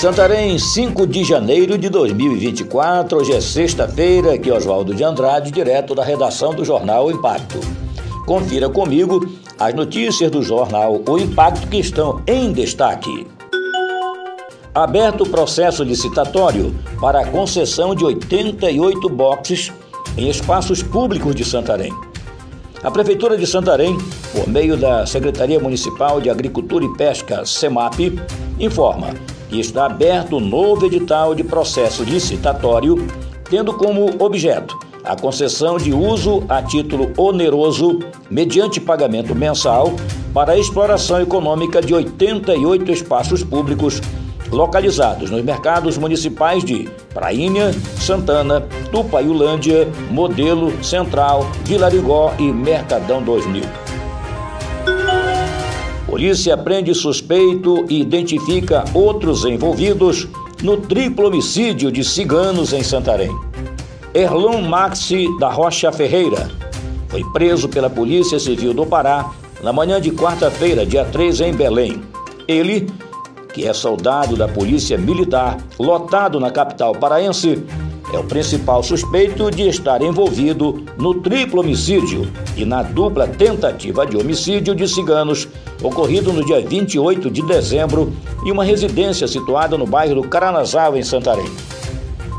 Santarém, 5 de janeiro de 2024. Hoje é sexta-feira, aqui é Oswaldo de Andrade, direto da redação do jornal Impacto. Confira comigo as notícias do jornal O Impacto que estão em destaque. Aberto o processo licitatório para a concessão de 88 boxes em espaços públicos de Santarém. A Prefeitura de Santarém, por meio da Secretaria Municipal de Agricultura e Pesca, SEMAP, informa que está aberto novo edital de processo licitatório, tendo como objeto a concessão de uso a título oneroso, mediante pagamento mensal, para a exploração econômica de 88 espaços públicos localizados nos mercados municipais de Prainha, Santana, Tupaiulândia, Modelo, Central, Vilarigó e Mercadão 2000. Polícia prende suspeito e identifica outros envolvidos no triplo homicídio de ciganos em Santarém. Erlon Maxi da Rocha Ferreira foi preso pela Polícia Civil do Pará na manhã de quarta-feira, dia 3, em Belém. Ele que é soldado da Polícia Militar, lotado na capital paraense, é o principal suspeito de estar envolvido no triplo homicídio e na dupla tentativa de homicídio de ciganos ocorrido no dia 28 de dezembro em uma residência situada no bairro do Caranazal, em Santarém.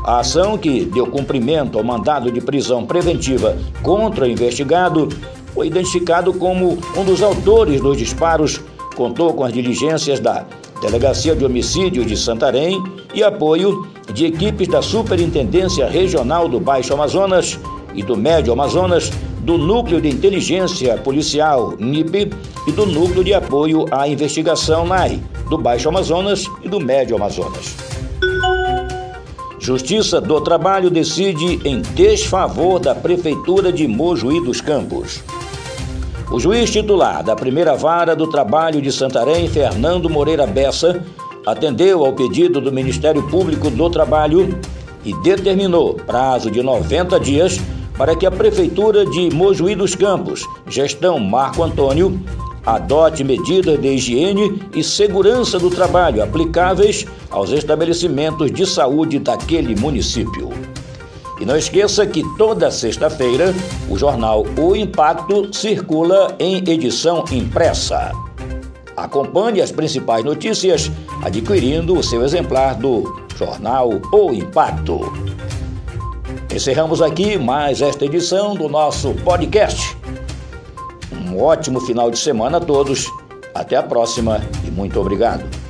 A ação, que deu cumprimento ao mandado de prisão preventiva contra o investigado, foi identificado como um dos autores dos disparos, contou com as diligências da Delegacia de Homicídio de Santarém e apoio de equipes da Superintendência Regional do Baixo Amazonas e do Médio Amazonas, do Núcleo de Inteligência Policial NIP e do Núcleo de Apoio à Investigação NAI, do Baixo Amazonas e do Médio Amazonas. Justiça do Trabalho decide em desfavor da Prefeitura de Mojuí dos Campos. O juiz titular da primeira vara do trabalho de Santarém, Fernando Moreira Bessa, atendeu ao pedido do Ministério Público do Trabalho e determinou prazo de 90 dias para que a Prefeitura de Mojuí dos Campos, gestão Marco Antônio, adote medidas de higiene e segurança do trabalho aplicáveis aos estabelecimentos de saúde daquele município. E não esqueça que toda sexta-feira o jornal O Impacto circula em edição impressa. Acompanhe as principais notícias adquirindo o seu exemplar do jornal O Impacto. Encerramos aqui mais esta edição do nosso podcast. Um ótimo final de semana a todos. Até a próxima e muito obrigado.